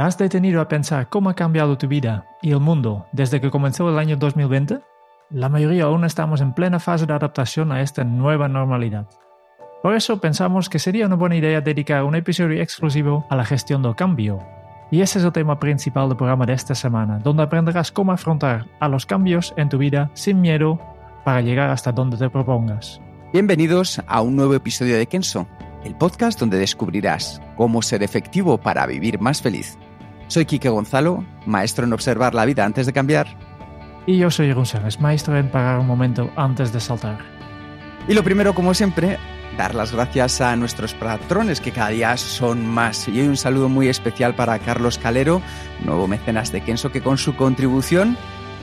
¿Has detenido a pensar cómo ha cambiado tu vida y el mundo desde que comenzó el año 2020? La mayoría aún estamos en plena fase de adaptación a esta nueva normalidad. Por eso pensamos que sería una buena idea dedicar un episodio exclusivo a la gestión del cambio. Y ese es el tema principal del programa de esta semana, donde aprenderás cómo afrontar a los cambios en tu vida sin miedo para llegar hasta donde te propongas. Bienvenidos a un nuevo episodio de Kenso, el podcast donde descubrirás cómo ser efectivo para vivir más feliz. Soy Quique Gonzalo, maestro en observar la vida antes de cambiar. Y yo soy González, maestro en parar un momento antes de saltar. Y lo primero, como siempre, dar las gracias a nuestros patrones que cada día son más. Y hoy un saludo muy especial para Carlos Calero, nuevo mecenas de Kenso, que con su contribución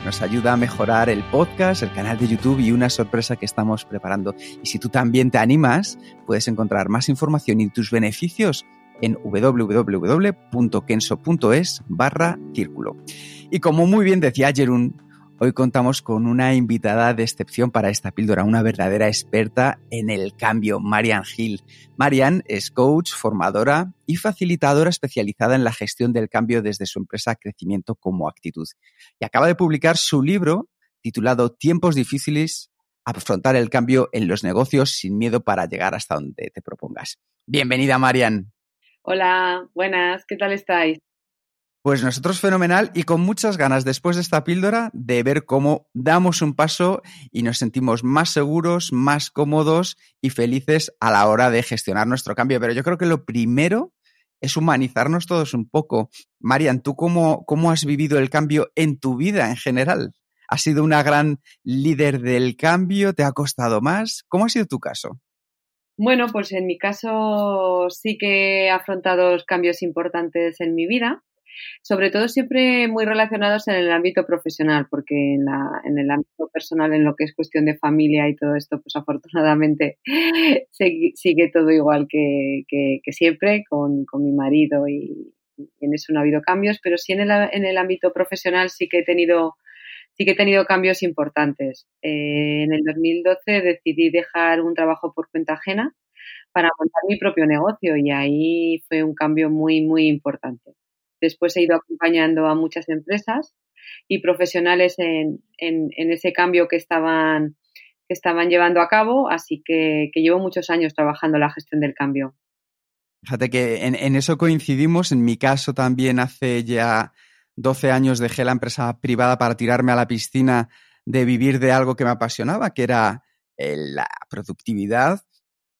nos ayuda a mejorar el podcast, el canal de YouTube y una sorpresa que estamos preparando. Y si tú también te animas, puedes encontrar más información y tus beneficios en www.kenso.es barra círculo. Y como muy bien decía Jerún, hoy contamos con una invitada de excepción para esta píldora, una verdadera experta en el cambio, Marian Hill. Marian es coach, formadora y facilitadora especializada en la gestión del cambio desde su empresa Crecimiento como Actitud. Y acaba de publicar su libro titulado Tiempos difíciles, afrontar el cambio en los negocios sin miedo para llegar hasta donde te propongas. Bienvenida, Marian. Hola, buenas, ¿qué tal estáis? Pues nosotros fenomenal y con muchas ganas después de esta píldora de ver cómo damos un paso y nos sentimos más seguros, más cómodos y felices a la hora de gestionar nuestro cambio. Pero yo creo que lo primero es humanizarnos todos un poco. Marian, ¿tú cómo, cómo has vivido el cambio en tu vida en general? ¿Has sido una gran líder del cambio? ¿Te ha costado más? ¿Cómo ha sido tu caso? Bueno, pues en mi caso sí que he afrontado cambios importantes en mi vida, sobre todo siempre muy relacionados en el ámbito profesional, porque en, la, en el ámbito personal, en lo que es cuestión de familia y todo esto, pues afortunadamente sigue, todo igual que, que, siempre con, con, mi marido y, en eso no ha habido cambios, pero sí en el, en el ámbito profesional sí que he tenido sí que he tenido cambios importantes. Eh, en el 2012 decidí dejar un trabajo por cuenta ajena para montar mi propio negocio y ahí fue un cambio muy, muy importante. Después he ido acompañando a muchas empresas y profesionales en, ese cambio que estaban, que estaban llevando a cabo, así que, llevo muchos años trabajando la gestión del cambio. Fíjate que en, en eso coincidimos. En mi caso también hace ya 12 años dejé la empresa privada para tirarme a la piscina de vivir de algo que me apasionaba, que era eh, la productividad,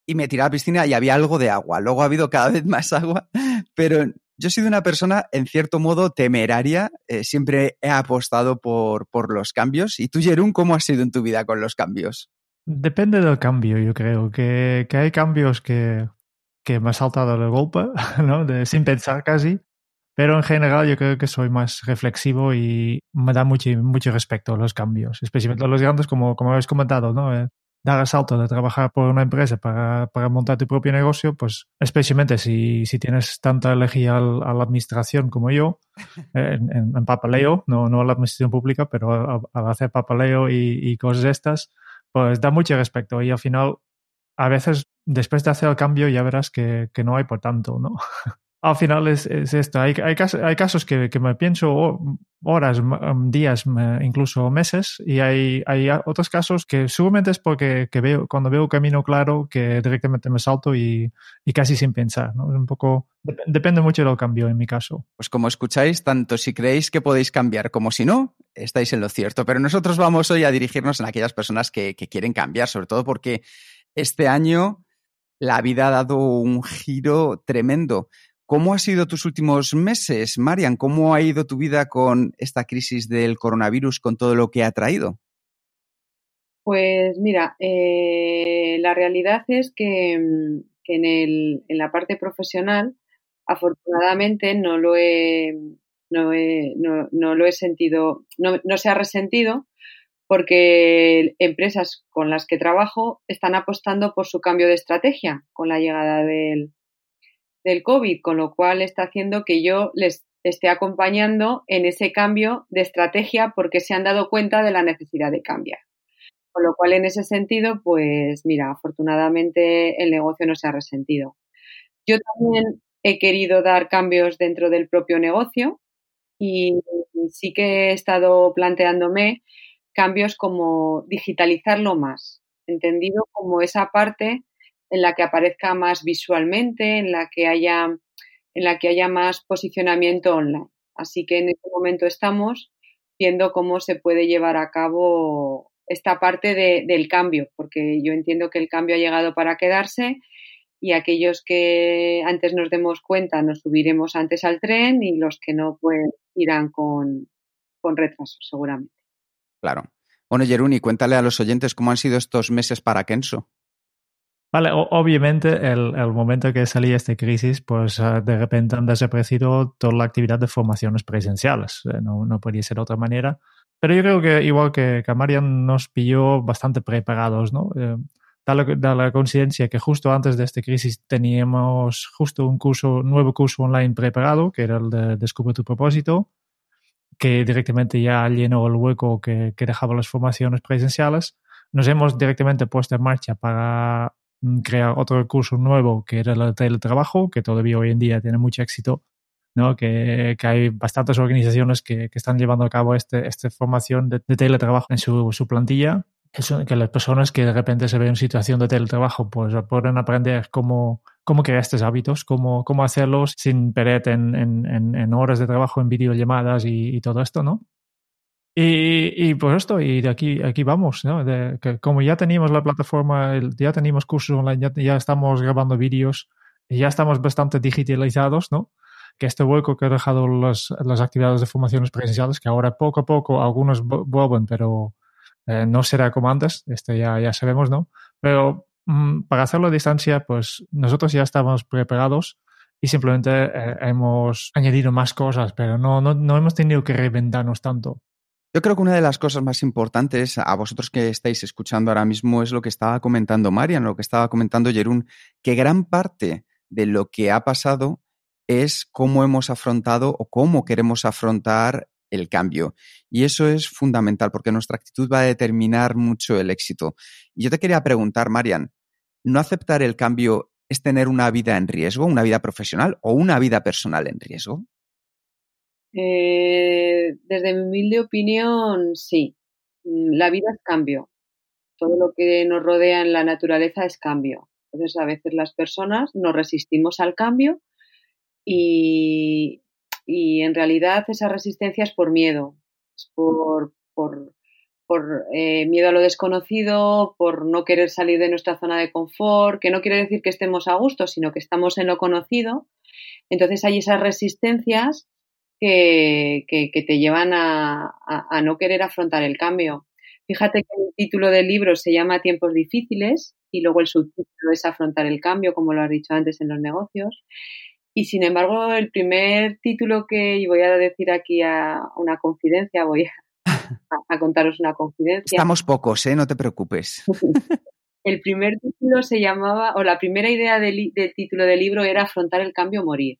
y me tiré a la piscina y había algo de agua. Luego ha habido cada vez más agua, pero yo he sido una persona, en cierto modo, temeraria. Eh, siempre he apostado por, por los cambios. ¿Y tú, Jerún, cómo has sido en tu vida con los cambios? Depende del cambio, yo creo. Que, que hay cambios que, que me ha saltado de golpe, ¿no? De, sin pensar casi. Pero en general yo creo que soy más reflexivo y me da mucho, mucho respeto a los cambios, especialmente a los grandes, como, como habéis comentado, ¿no? Eh, dar el salto de trabajar por una empresa para, para, montar tu propio negocio, pues especialmente si, si tienes tanta elegía a la administración como yo, en, en, papeleo, no, no a la administración pública, pero al hacer papeleo y, y cosas estas, pues da mucho respeto y al final a veces después de hacer el cambio ya verás que, que no hay por tanto, ¿no? al final es, es esto. Hay, hay, casos, que, me pienso horas, días, incluso meses, y hay, hay otros casos que seguramente es porque que veo, cuando veo camino claro que directamente me salto y, y casi sin pensar. ¿no? Un poco, depende mucho del cambio en mi caso. Pues como escucháis, tanto si creéis que podéis cambiar como si no, estáis en lo cierto. Pero nosotros vamos hoy a dirigirnos en aquellas personas que, que quieren cambiar, sobre todo porque este año la vida ha dado un giro tremendo. ¿Cómo ha sido tus últimos meses, Marian? ¿Cómo ha ido tu vida con esta crisis del coronavirus, con todo lo que ha traído? Pues mira, eh, la realidad es que, mm, en, el, en, la parte profesional, afortunadamente no lo he, no, lo he sentido, no, se ha resentido porque empresas con las que trabajo están apostando por su cambio de estrategia con la llegada del, del COVID, con lo cual está haciendo que yo les esté acompañando en ese cambio de estrategia porque se han dado cuenta de la necesidad de cambiar. Con lo cual, en ese sentido, pues mira, afortunadamente el negocio no se ha resentido. Yo también he querido dar cambios dentro del propio negocio y sí que he estado planteándome cambios como digitalizarlo más, entendido como esa parte en la que aparezca más visualmente, en la que haya, en la que haya más posicionamiento online. Así que en este momento estamos viendo cómo se puede llevar a cabo esta parte del cambio, porque yo entiendo que el cambio ha llegado para quedarse y aquellos que antes nos demos cuenta nos subiremos antes al tren y los que no, pues irán con, con retraso, seguramente. Claro. Bueno, Jeruni, cuéntale a los oyentes cómo han sido estos meses para Kenso. Vale, obviamente el, el, momento que salí esta crisis, pues ah, de repente han desaparecido toda la actividad de formaciones presenciales. Eh, no, no podía ser de otra manera. Pero yo creo que igual que, que nos pilló bastante preparados, ¿no? Eh, da, la, da, que justo antes de esta crisis teníamos justo un curso, nuevo curso online preparado, que era el de Descubre tu propósito, que directamente ya llenó el hueco que, que dejaba las formaciones presenciales. Nos hemos directamente puesto en marcha para crear otro curso nuevo que era el teletrabajo, que todavía hoy en día tiene mucho éxito, ¿no? que, que hay bastantes organizaciones que, que, están llevando a cabo este, esta formación de, de teletrabajo en su, su plantilla. Eso, que las personas que de repente se ven en situación de teletrabajo pues pueden aprender cómo, cómo crear estos hábitos, cómo, cómo hacerlos sin perder en, en, en horas de trabajo, en videollamadas y, y todo esto, ¿no? Y, y, pues esto, y de aquí, aquí vamos, ¿no? De, que como ya teníamos la plataforma, ya teníamos cursos online, ya, ya estamos grabando vídeos, ya estamos bastante digitalizados, ¿no? Que este hueco que ha dejado las, las actividades de formaciones presenciales, que ahora poco a poco algunos vuelven, pero eh, no será como antes, esto ya, ya sabemos, ¿no? Pero mmm, para hacerlo a distancia, pues nosotros ya estamos preparados y simplemente eh, hemos añadido más cosas, pero no, no, no hemos tenido que reinventarnos tanto. Yo creo que una de las cosas más importantes a vosotros que estáis escuchando ahora mismo es lo que estaba comentando Marian, lo que estaba comentando Jerún, que gran parte de lo que ha pasado es cómo hemos afrontado o cómo queremos afrontar el cambio. Y eso es fundamental porque nuestra actitud va a determinar mucho el éxito. Y yo te quería preguntar, Marian, ¿no aceptar el cambio es tener una vida en riesgo, una vida profesional o una vida personal en riesgo? Eh, desde mi humilde opinión, sí. Mm, la vida es cambio. Todo lo que nos rodea en la naturaleza es cambio. Entonces, a veces las personas nos resistimos al cambio y, y en realidad esa resistencia es por miedo, es por, por, por eh, miedo a lo desconocido, por no querer salir de nuestra zona de confort, que no quiere decir que estemos a gusto, sino que estamos en lo conocido. Entonces hay esas resistencias que, que, te llevan a, a, no querer afrontar el cambio. Fíjate que el título del libro se llama Tiempos difíciles y luego el subtítulo es Afrontar el cambio, como lo has dicho antes en los negocios. Y sin embargo, el primer título que, y voy a decir aquí a una confidencia, voy a, a contaros una confidencia. Estamos pocos, ¿eh? No te preocupes. el primer título se llamaba, o la primera idea del, del título del libro era Afrontar el cambio o morir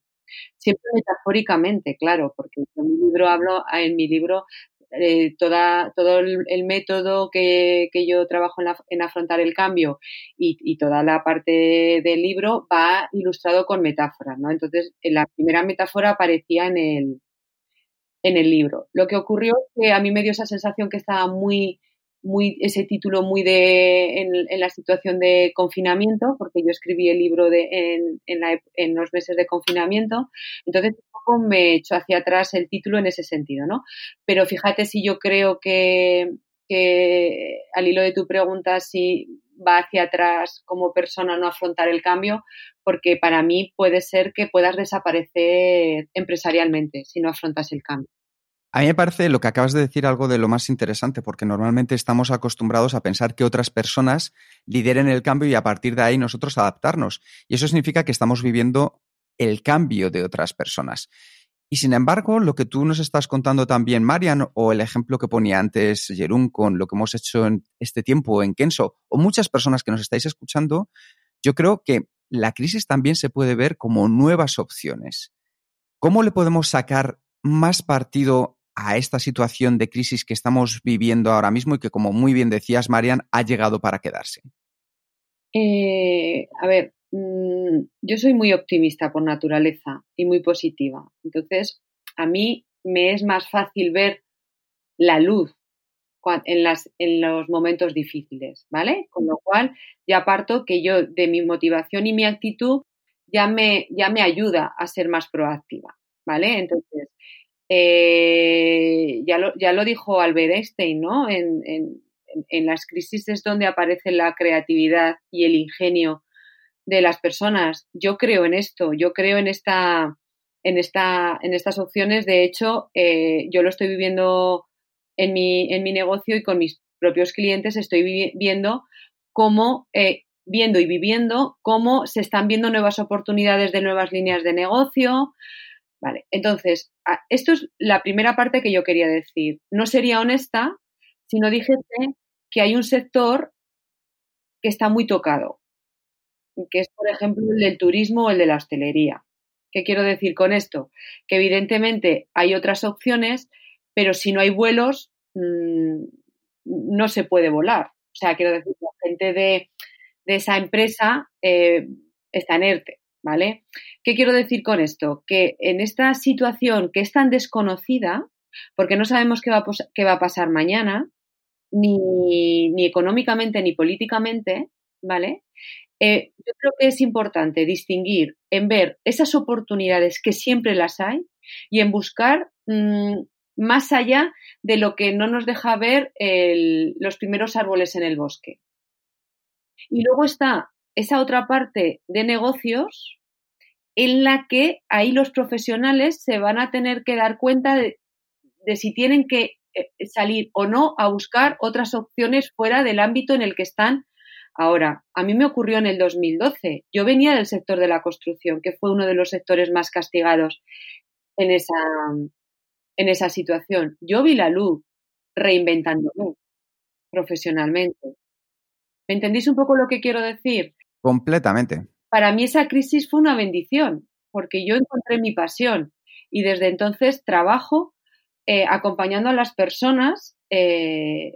siempre metafóricamente, claro, porque en mi libro hablo, en mi libro eh, toda, todo el, método que, que, yo trabajo en, la, en afrontar el cambio y, y, toda la parte del libro va ilustrado con metáforas, ¿no? Entonces, la primera metáfora aparecía en el, en el libro. Lo que ocurrió es que a mí me dio esa sensación que estaba muy muy ese título muy de en, la situación de confinamiento porque yo escribí el libro de en, en, la, en, los meses de confinamiento entonces un poco me echó hacia atrás el título en ese sentido no pero fíjate si yo creo que, que al hilo de tu pregunta si va hacia atrás como persona no afrontar el cambio porque para mí puede ser que puedas desaparecer empresarialmente si no afrontas el cambio A mí me parece lo que acabas de decir algo de lo más interesante, porque normalmente estamos acostumbrados a pensar que otras personas lideren el cambio y a partir de ahí nosotros adaptarnos. Y eso significa que estamos viviendo el cambio de otras personas. Y sin embargo, lo que tú nos estás contando también, Marian, o el ejemplo que ponía antes Jerún con lo que hemos hecho en este tiempo en Kenso, o muchas personas que nos estáis escuchando, yo creo que la crisis también se puede ver como nuevas opciones. ¿Cómo le podemos sacar más partido a esta situación de crisis que estamos viviendo ahora mismo y que, como muy bien decías, Marian, ha llegado para quedarse? Eh, a ver, mm, yo soy muy optimista por naturaleza y muy positiva. Entonces, a mí me es más fácil ver la luz en, las, en los momentos difíciles, ¿vale? Con lo cual, ya parto que yo, de mi motivación y mi actitud, ya me, ya me ayuda a ser más proactiva, ¿vale? Entonces, eh, ya, lo, ya lo dijo Albert Einstein, ¿no? En, en, en, las crisis es donde aparece la creatividad y el ingenio de las personas. Yo creo en esto, yo creo en esta, en esta, en estas opciones. De hecho, eh, yo lo estoy viviendo en mi, en mi negocio y con mis propios clientes. Estoy viendo cómo, eh, viendo y viviendo cómo se están viendo nuevas oportunidades de nuevas líneas de negocio, Vale, entonces, esto es la primera parte que yo quería decir. No sería honesta si no dijese que hay un sector que está muy tocado, que es, por ejemplo, el del turismo o el de la hostelería. ¿Qué quiero decir con esto? Que evidentemente hay otras opciones, pero si no hay vuelos, mm, no se puede volar. O sea, quiero decir, la gente de, esa empresa eh, está en ERTE. ¿Vale? ¿Qué quiero decir con esto? Que en esta situación que es tan desconocida, porque no sabemos qué va a, pasar mañana, ni, ni, económicamente ni políticamente, ¿vale? Eh, yo creo que es importante distinguir en ver esas oportunidades que siempre las hay y en buscar mm, más allá de lo que no nos deja ver los primeros árboles en el bosque. Y luego está esa otra parte de negocios en la que ahí los profesionales se van a tener que dar cuenta de, si tienen que eh, salir o no a buscar otras opciones fuera del ámbito en el que están ahora. A mí me ocurrió en el 2012. Yo venía del sector de la construcción, que fue uno de los sectores más castigados en esa, en esa situación. Yo vi la luz reinventándome profesionalmente. ¿Me entendéis un poco lo que quiero decir? Completamente. Para mí esa crisis fue una bendición, porque yo encontré mi pasión y desde entonces trabajo eh, acompañando a las personas eh,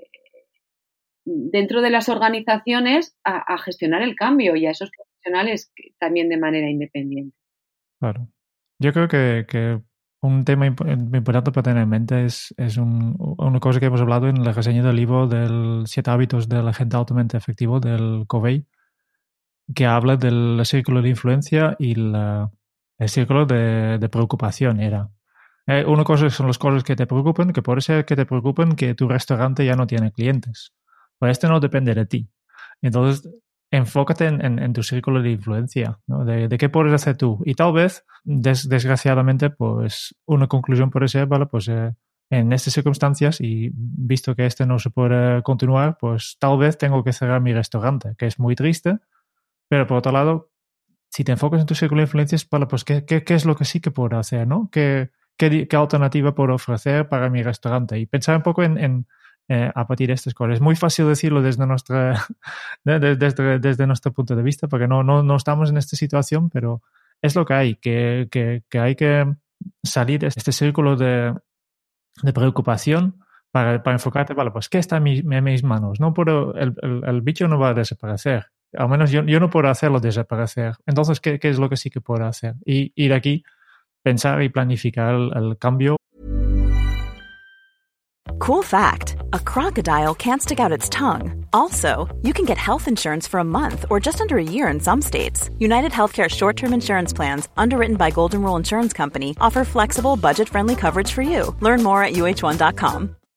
dentro de las organizaciones a, gestionar el cambio y a esos profesionales también de manera independiente. Claro. Yo creo que, un tema importante para tener en mente es, es una cosa que hemos hablado en la reseña del libro del Siete hábitos del agente altamente efectivo del Covey, que habla del círculo de influencia y el círculo de, preocupación. Era. Eh, una cosa son las cosas que te preocupan, que puede ser que te preocupen que tu restaurante ya no tiene clientes. Pues esto no depende de ti. Entonces, enfócate en, tu círculo de influencia, de, qué puedes hacer tú. Y tal vez, desgraciadamente, pues una conclusión puede ser, vale, pues eh, en estas circunstancias y visto que este no se puede continuar, pues tal vez tengo que cerrar mi restaurante, que es muy triste, pero por otro lado, si te enfocas en tu círculo de influencias, pues ¿qué, qué, qué es lo que sí que puedo hacer? ¿no? ¿Qué, qué, qué alternativa puedo ofrecer para mi restaurante? Y pensar un poco en, en eh, a partir de estas cosas. Es muy fácil decirlo desde, nuestra, desde, desde, nuestro punto de vista, porque no, no, no estamos en esta situación, pero es lo que hay, que, que, que hay que salir de este círculo de, de preocupación para, para, enfocarte, vale, pues ¿qué está en, en mis manos? No puedo, el, el, el, bicho no va a desaparecer. Al menos yo, yo no puedo hacerlo desaparecer. Entonces, ¿qué, ¿qué, es lo que sí que puedo hacer? Y ir aquí, pensar y planificar el, el cambio. Cool fact a crocodile can't stick out its tongue. Also, you can get health insurance for a month or just under a year in some states. United Healthcare short term insurance plans, underwritten by Golden Rule Insurance Company, offer flexible, budget friendly coverage for you. Learn more at uh1.com.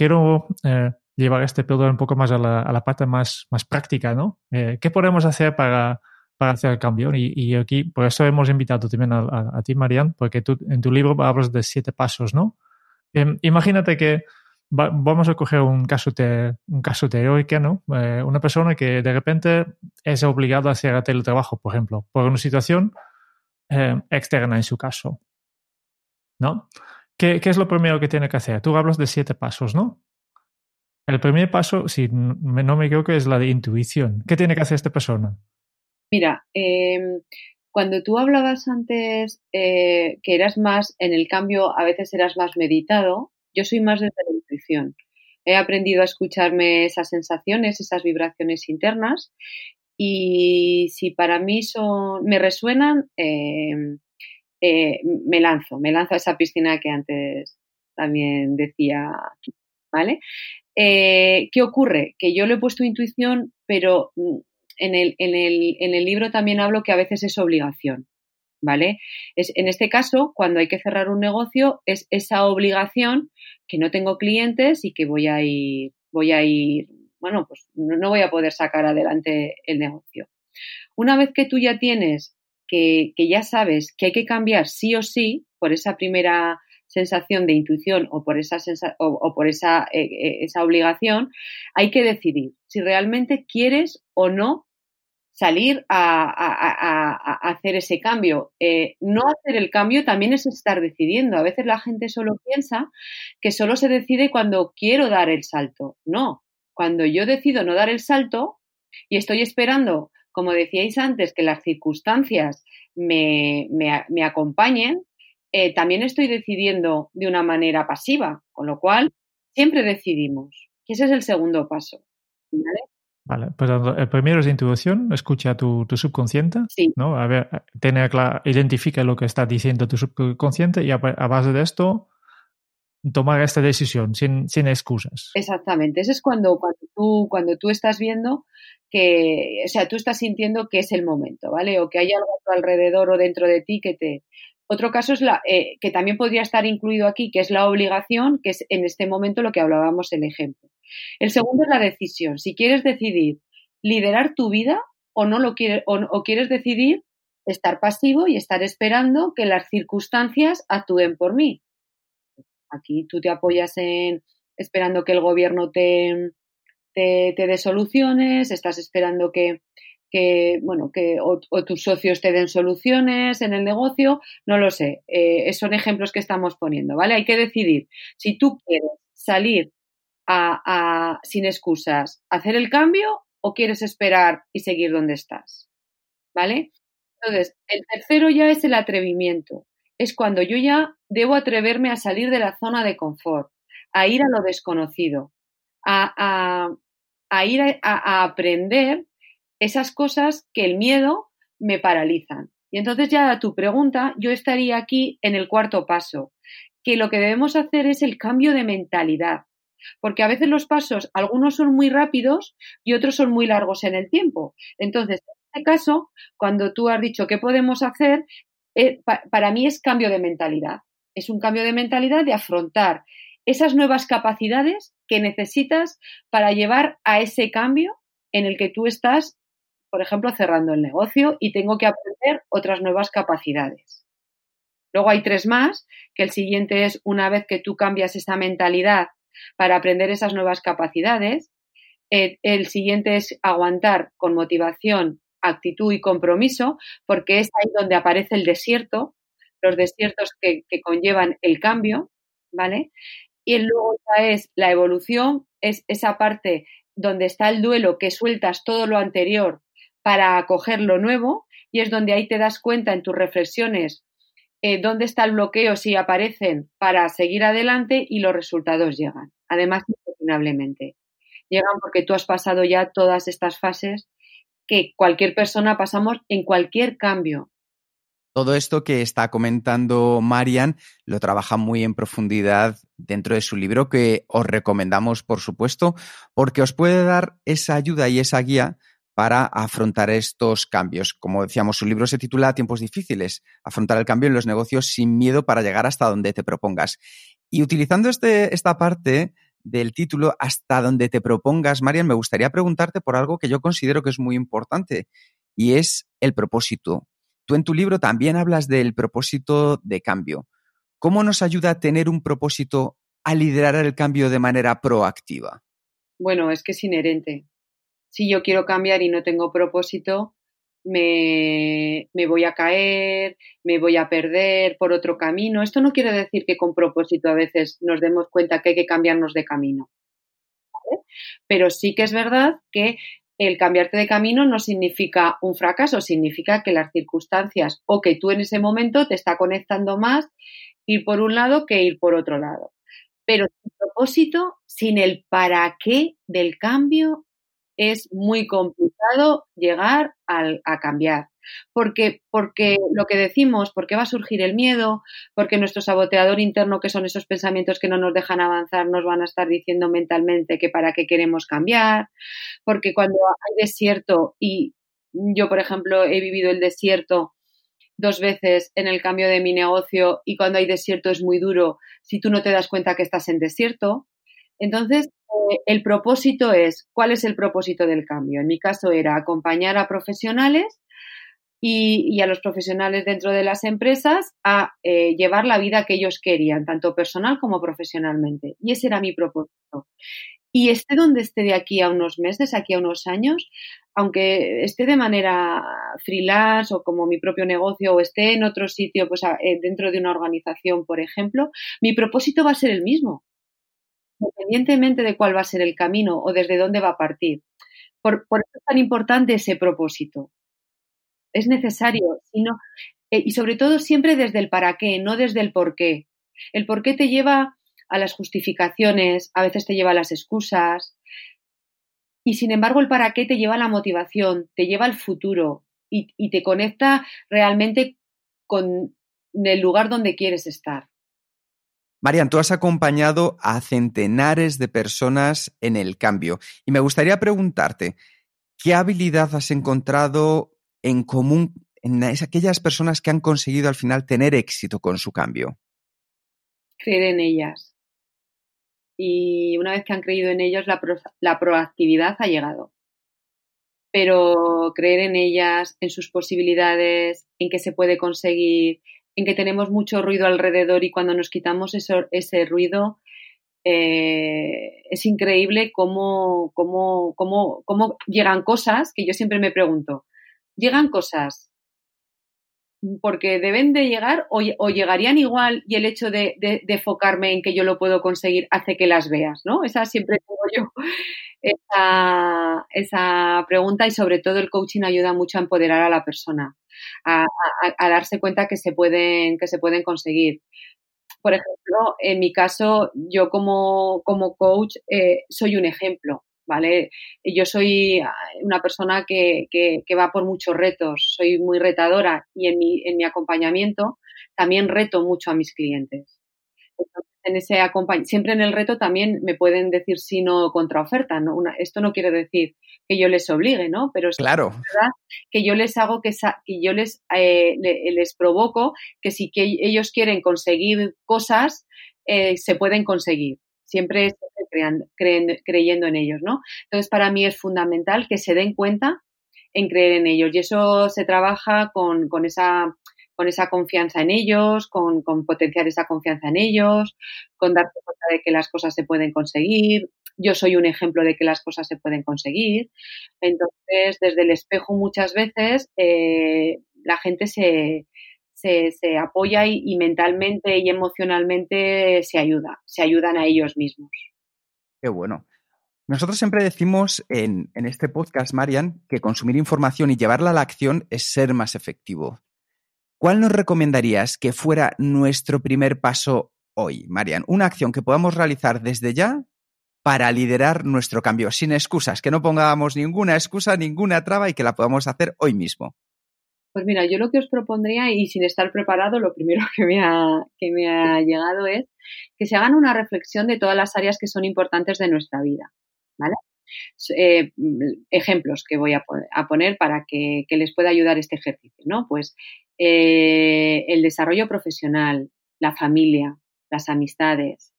Quiero eh, llevar este píldora un poco más a la, a la parte más, más práctica, ¿no? Eh, ¿Qué podemos hacer para, para hacer el cambio? Y, y, aquí, por eso hemos invitado también a, a, a ti, Marian, porque tú en tu libro hablas de siete pasos, ¿no? Eh, imagínate que va, vamos a coger un caso, te, un caso teórico, ¿no? Eh, una persona que de repente es obligada a hacer teletrabajo, por ejemplo, por una situación eh, externa en su caso, ¿no? ¿Qué, ¿Qué, es lo primero que tiene que hacer? Tú hablas de siete pasos, ¿no? El primer paso, si no me equivoco, es la de intuición. ¿Qué tiene que hacer esta persona? Mira, eh, cuando tú hablabas antes eh, que eras más, en el cambio, a veces eras más meditado, yo soy más desde la intuición. He aprendido a escucharme esas sensaciones, esas vibraciones internas y si para mí son, me resuenan, eh, eh, me lanzo, me lanzo a esa piscina que antes también decía, ¿vale? Eh, ¿Qué ocurre? Que yo le he puesto intuición, pero en el, en, el, en el libro también hablo que a veces es obligación. ¿Vale? Es, en este caso, cuando hay que cerrar un negocio, es esa obligación que no tengo clientes y que voy a ir, voy a ir, bueno, pues no voy a poder sacar adelante el negocio. Una vez que tú ya tienes, que, ya sabes que hay que cambiar sí o sí por esa primera sensación de intuición o por esa, o, por esa, eh, esa obligación, hay que decidir si realmente quieres o no salir a, hacer ese cambio. Eh, no hacer el cambio también es estar decidiendo. A veces la gente solo piensa que solo se decide cuando quiero dar el salto. No, cuando yo decido no dar el salto y estoy esperando, como decíais antes, que las circunstancias me, me, me acompañen, eh, también estoy decidiendo de una manera pasiva, con lo cual siempre decidimos. Y ese es el segundo paso. ¿vale? Vale, pues el primero es intuición, escucha tu, tu subconsciente, sí. ¿no? A ver, tiene clara, identifica lo que está diciendo tu subconsciente y a, a, base de esto tomar esta decisión sin, sin excusas. Exactamente, eso es cuando, cuando, cuando tú estás viendo que, o sea, tú estás sintiendo que es el momento, ¿vale? O que hay algo a tu alrededor o dentro de ti que te... Otro caso es la, eh, que también podría estar incluido aquí, que es la obligación, que es en este momento lo que hablábamos el ejemplo. El segundo es la decisión. Si quieres decidir liderar tu vida o no lo quieres, o, o quieres decidir estar pasivo y estar esperando que las circunstancias actúen por mí. Aquí tú te apoyas en esperando que el gobierno te, te, te dé soluciones, estás esperando que, que bueno, que o, tus socios te den soluciones en el negocio, no lo sé. Eh, son ejemplos que estamos poniendo, ¿vale? Hay que decidir si tú quieres salir a, a, sin excusas, hacer el cambio o quieres esperar y seguir donde estás, ¿vale? Entonces, el tercero ya es el atrevimiento. Es cuando yo ya debo atreverme a salir de la zona de confort, a ir a lo desconocido, a, a, ir a, aprender esas cosas que el miedo me paralizan. Y entonces ya a tu pregunta, yo estaría aquí en el cuarto paso, que lo que debemos hacer es el cambio de mentalidad, porque a veces los pasos, algunos son muy rápidos y otros son muy largos en el tiempo. Entonces, en este caso, cuando tú has dicho qué podemos hacer, eh, pa para mí es cambio de mentalidad. Es un cambio de mentalidad de afrontar esas nuevas capacidades que necesitas para llevar a ese cambio en el que tú estás por ejemplo, cerrando el negocio y tengo que aprender otras nuevas capacidades. Luego hay tres más, que el siguiente es una vez que tú cambias esa mentalidad para aprender esas nuevas capacidades, eh, el siguiente es aguantar con motivación, actitud y compromiso, porque es ahí donde aparece el desierto, los desiertos que, que conllevan el cambio, ¿vale? Y luego ya es la evolución, es esa parte donde está el duelo que sueltas todo lo anterior para acoger lo nuevo y es donde ahí te das cuenta en tus reflexiones eh, dónde está el bloqueo si aparecen para seguir adelante y los resultados llegan. Además, incuestionablemente. Llegan porque tú has pasado ya todas estas fases que cualquier persona pasamos en cualquier cambio. Todo esto que está comentando Marian lo trabaja muy en profundidad dentro de su libro que os recomendamos, por supuesto, porque os puede dar esa ayuda y esa guía para afrontar estos cambios. Como decíamos, su libro se titula Tiempos difíciles, afrontar el cambio en los negocios sin miedo para llegar hasta donde te propongas. Y utilizando este, esta parte del título, hasta donde te propongas, Marian, me gustaría preguntarte por algo que yo considero que es muy importante y es el propósito. Tú en tu libro también hablas del propósito de cambio. ¿Cómo nos ayuda a tener un propósito a liderar el cambio de manera proactiva? Bueno, es que es inherente. Si yo quiero cambiar y no tengo propósito, me, me, voy a caer, me voy a perder por otro camino. Esto no quiere decir que con propósito a veces nos demos cuenta que hay que cambiarnos de camino. Pero sí que es verdad que el cambiarte de camino no significa un fracaso, significa que las circunstancias o que tú en ese momento te está conectando más ir por un lado que ir por otro lado. Pero sin propósito, sin el para qué del cambio, es muy complicado llegar al, a cambiar. Porque, porque lo que decimos, porque va a surgir el miedo, porque nuestro saboteador interno, que son esos pensamientos que no nos dejan avanzar, nos van a estar diciendo mentalmente que para qué queremos cambiar, porque cuando hay desierto, y yo, por ejemplo, he vivido el desierto dos veces en el cambio de mi negocio y cuando hay desierto es muy duro si tú no te das cuenta que estás en desierto. Entonces, eh, el propósito es, ¿cuál es el propósito del cambio? En mi caso era acompañar a profesionales y, a los profesionales dentro de las empresas a eh, llevar la vida que ellos querían, tanto personal como profesionalmente. Y ese era mi propósito. Y esté donde esté de aquí a unos meses, aquí a unos años, aunque esté de manera freelance o como mi propio negocio o esté en otro sitio, pues eh, dentro de una organización, por ejemplo, mi propósito va a ser el mismo, independientemente de cuál va a ser el camino o desde dónde va a partir. Por, eso es tan importante ese propósito. Es necesario, sino, eh, y sobre todo siempre desde el para qué, no desde el por qué. El por qué te lleva a las justificaciones, a veces te lleva a las excusas, y sin embargo el para qué te lleva a la motivación, te lleva al futuro y te conecta realmente con el lugar donde quieres estar. Marian, tú has acompañado a centenares de personas en el cambio y me gustaría preguntarte, ¿qué habilidad has encontrado en común en aquellas personas que han conseguido al final tener éxito con su cambio? Creer en ellas. Y una vez que han creído en ellas, la, la proactividad ha llegado. Pero creer en ellas, en sus posibilidades, en que se puede conseguir, en que tenemos mucho ruido alrededor y cuando nos quitamos ese ruido, eh, es increíble cómo, cómo, cómo, cómo llegan cosas que yo siempre me pregunto, llegan cosas porque deben de llegar o, llegarían igual y el hecho de, de, enfocarme en que yo lo puedo conseguir hace que las veas, ¿no? Esa siempre tengo yo esa, esa pregunta y sobre todo el coaching ayuda mucho a empoderar a la persona, a, a, darse cuenta que se pueden, que se pueden conseguir. Por ejemplo, en mi caso, yo como, como coach eh, soy un ejemplo. ¿Vale? Yo soy ah, una persona que, que, va por muchos retos, soy muy retadora y en mi, en mi acompañamiento también reto mucho a mis clientes. en ese siempre en el reto también me pueden decir si no contraoferta, ¿no? esto no quiere decir que yo les obligue, ¿no? Pero es claro. verdad que yo les hago que, que yo les, eh, les provoco que si que ellos quieren conseguir cosas, eh, se pueden conseguir siempre, creyendo en ellos, ¿no? Entonces, para mí es fundamental que se den cuenta en creer en ellos y eso se trabaja con, esa con esa confianza en ellos, con, potenciar esa confianza en ellos, con darse cuenta de que las cosas se pueden conseguir. Yo soy un ejemplo de que las cosas se pueden conseguir. Entonces, desde el espejo muchas veces eh, la gente se, se, apoya y, mentalmente y emocionalmente se ayuda, se ayudan a ellos mismos. Qué bueno. Nosotros siempre decimos en, en este podcast, Marian, que consumir información y llevarla a la acción es ser más efectivo. ¿Cuál nos recomendarías que fuera nuestro primer paso hoy, Marian? Una acción que podamos realizar desde ya para liderar nuestro cambio, sin excusas, que no pongamos ninguna excusa, ninguna traba y que la podamos hacer hoy mismo. Pues mira, yo lo que os propondría, y sin estar preparado, lo primero que me ha, llegado es que se hagan una reflexión de todas las áreas que son importantes de nuestra vida. ¿Vale? Eh, ejemplos que voy a, poner para que, les pueda ayudar este ejercicio, ¿no? Pues eh, el desarrollo profesional, la familia, las amistades,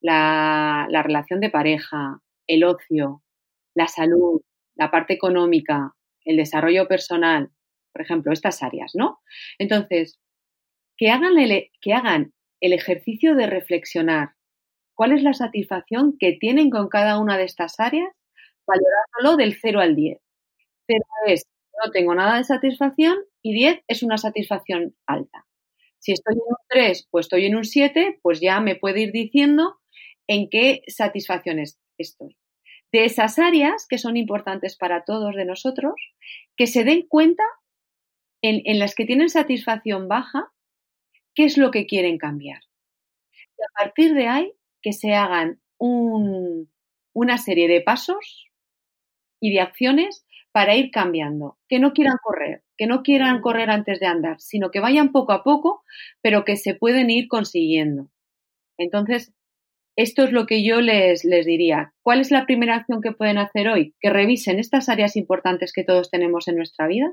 la, la relación de pareja, el ocio, la salud, la parte económica, el desarrollo personal, por ejemplo, estas áreas, ¿no? Entonces, que hagan el, que hagan el ejercicio de reflexionar cuál es la satisfacción que tienen con cada una de estas áreas, valorándolo del 0 al 10. 0 es no tengo nada de satisfacción y 10 es una satisfacción alta. Si estoy en un 3 pues estoy en un 7, pues ya me puede ir diciendo en qué satisfacciones estoy. De esas áreas que son importantes para todos de nosotros, que se den cuenta en, las que tienen satisfacción baja, qué es lo que quieren cambiar. Y a partir de ahí, que se hagan una serie de pasos y de acciones para ir cambiando, que no quieran correr, que no quieran correr antes de andar, sino que vayan poco a poco, pero que se pueden ir consiguiendo. Entonces, esto es lo que yo les, les diría. ¿Cuál es la primera acción que pueden hacer hoy? Que revisen estas áreas importantes que todos tenemos en nuestra vida,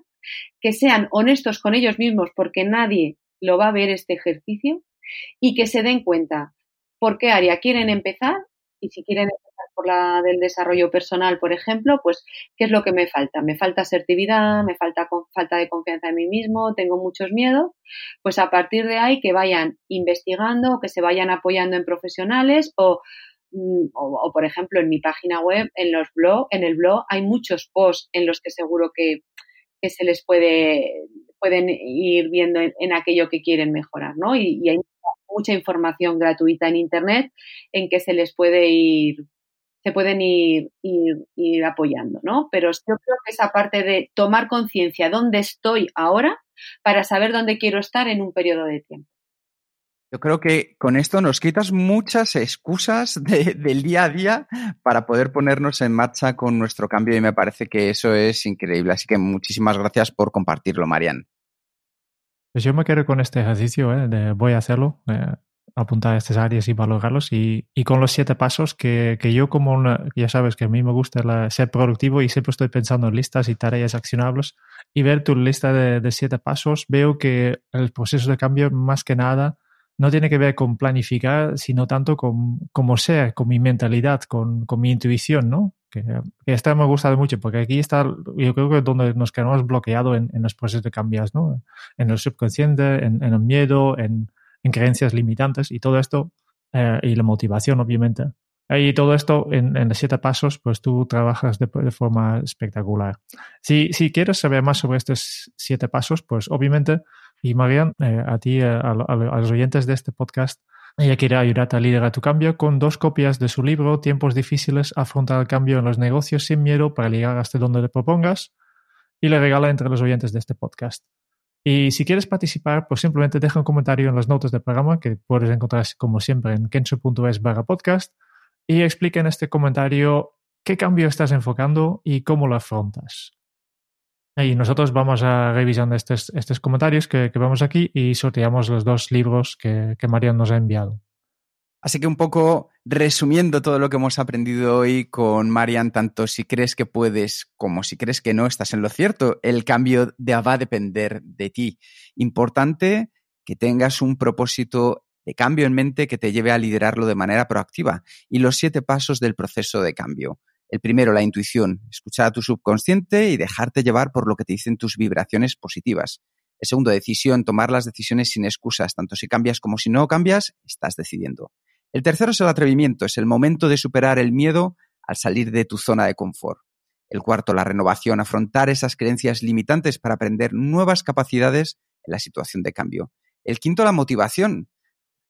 que sean honestos con ellos mismos porque nadie lo va a ver este ejercicio y que se den cuenta por qué área quieren empezar y si quieren por la del desarrollo personal, por ejemplo, pues, ¿qué es lo que me falta? Me falta asertividad, me falta falta de confianza en mí mismo, tengo muchos miedos, pues a partir de ahí que vayan investigando, que se vayan apoyando en profesionales o, mm, o, por ejemplo, en mi página web, en los blog, en el blog hay muchos posts en los que seguro que, se les puede pueden ir viendo en, aquello que quieren mejorar, ¿no? Y hay mucha información gratuita en internet en que se les puede ir se pueden ir, ir, apoyando, ¿no? Pero yo creo que esa parte de tomar conciencia dónde estoy ahora para saber dónde quiero estar en un periodo de tiempo. Yo creo que con esto nos quitas muchas excusas del día a día para poder ponernos en marcha con nuestro cambio y me parece que eso es increíble. Así que muchísimas gracias por compartirlo, Marian. Pues yo me quedo con este ejercicio, ¿eh? de voy a hacerlo. Eh, apuntar estas áreas y valorarlos y, y con los siete pasos que, que yo como ya sabes que a mí me gusta ser productivo y siempre estoy pensando en listas y tareas accionables y ver tu lista de, de, siete pasos veo que el proceso de cambio más que nada no tiene que ver con planificar sino tanto con cómo ser, con mi mentalidad, con, con mi intuición, ¿no? Que, que esta me ha gustado mucho porque aquí está yo creo que donde nos quedamos bloqueados en, en los procesos de cambios, ¿no? En el subconsciente, en, en el miedo, en en creencias limitantes y todo esto, eh, y la motivación, obviamente. Y todo esto en, los siete pasos, pues tú trabajas de, forma espectacular. Si, si, quieres saber más sobre estos siete pasos, pues obviamente, y Marian, eh, a ti, eh, a, los oyentes de este podcast, ella quiere ayudarte a liderar tu cambio con dos copias de su libro, Tiempos difíciles, afrontar el cambio en los negocios sin miedo para llegar hasta donde le propongas, y le regala entre los oyentes de este podcast. Y si quieres participar, pues simplemente deja un comentario en las notas del programa que puedes encontrar como siempre en kenso.es barra podcast y explica en este comentario qué cambio estás enfocando y cómo lo afrontas. Y nosotros vamos a revisar estos, estos comentarios que, que, vemos aquí y sorteamos los dos libros que, que Marian nos ha enviado. Así que un poco resumiendo todo lo que hemos aprendido hoy con Marian, tanto si crees que puedes como si crees que no, estás en lo cierto. El cambio va a depender de ti. Importante que tengas un propósito de cambio en mente que te lleve a liderarlo de manera proactiva. Y los siete pasos del proceso de cambio. El primero, la intuición. Escuchar a tu subconsciente y dejarte llevar por lo que te dicen tus vibraciones positivas. El segundo, decisión. Tomar las decisiones sin excusas. Tanto si cambias como si no cambias, estás decidiendo. El tercero es el atrevimiento, es el momento de superar el miedo al salir de tu zona de confort. El cuarto, la renovación, afrontar esas creencias limitantes para aprender nuevas capacidades en la situación de cambio. El quinto, la motivación.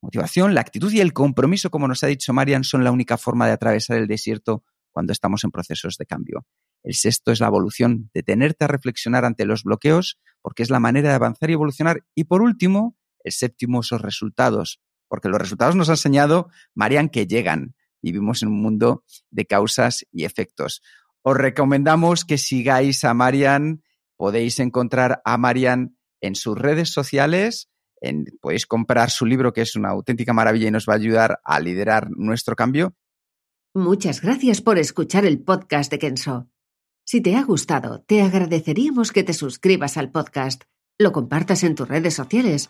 Motivación, la actitud y el compromiso, como nos ha dicho Marian, son la única forma de atravesar el desierto cuando estamos en procesos de cambio. El sexto es la evolución, detenerte a reflexionar ante los bloqueos, porque es la manera de avanzar y evolucionar. Y por último, el séptimo, esos resultados, porque los resultados nos ha enseñado, Marian, que llegan. Vivimos en un mundo de causas y efectos. Os recomendamos que sigáis a Marian. Podéis encontrar a Marian en sus redes sociales. podéis comprar su libro, que es una auténtica maravilla y nos va a ayudar a liderar nuestro cambio. Muchas gracias por escuchar el podcast de Kenso. Si te ha gustado, te agradeceríamos que te suscribas al podcast, lo compartas en tus redes sociales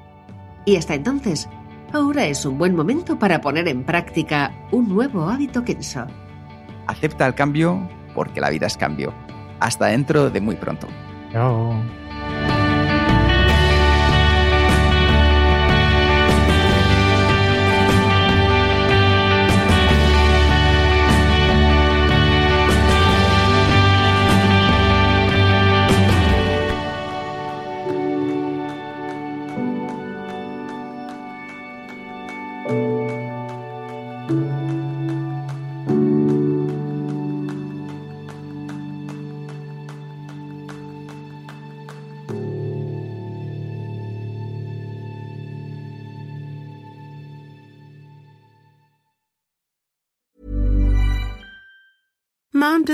Y hasta entonces, ahora es un buen momento para poner en práctica un nuevo hábito Kenso. Acepta el cambio porque la vida es cambio. Hasta dentro de muy pronto. Chao.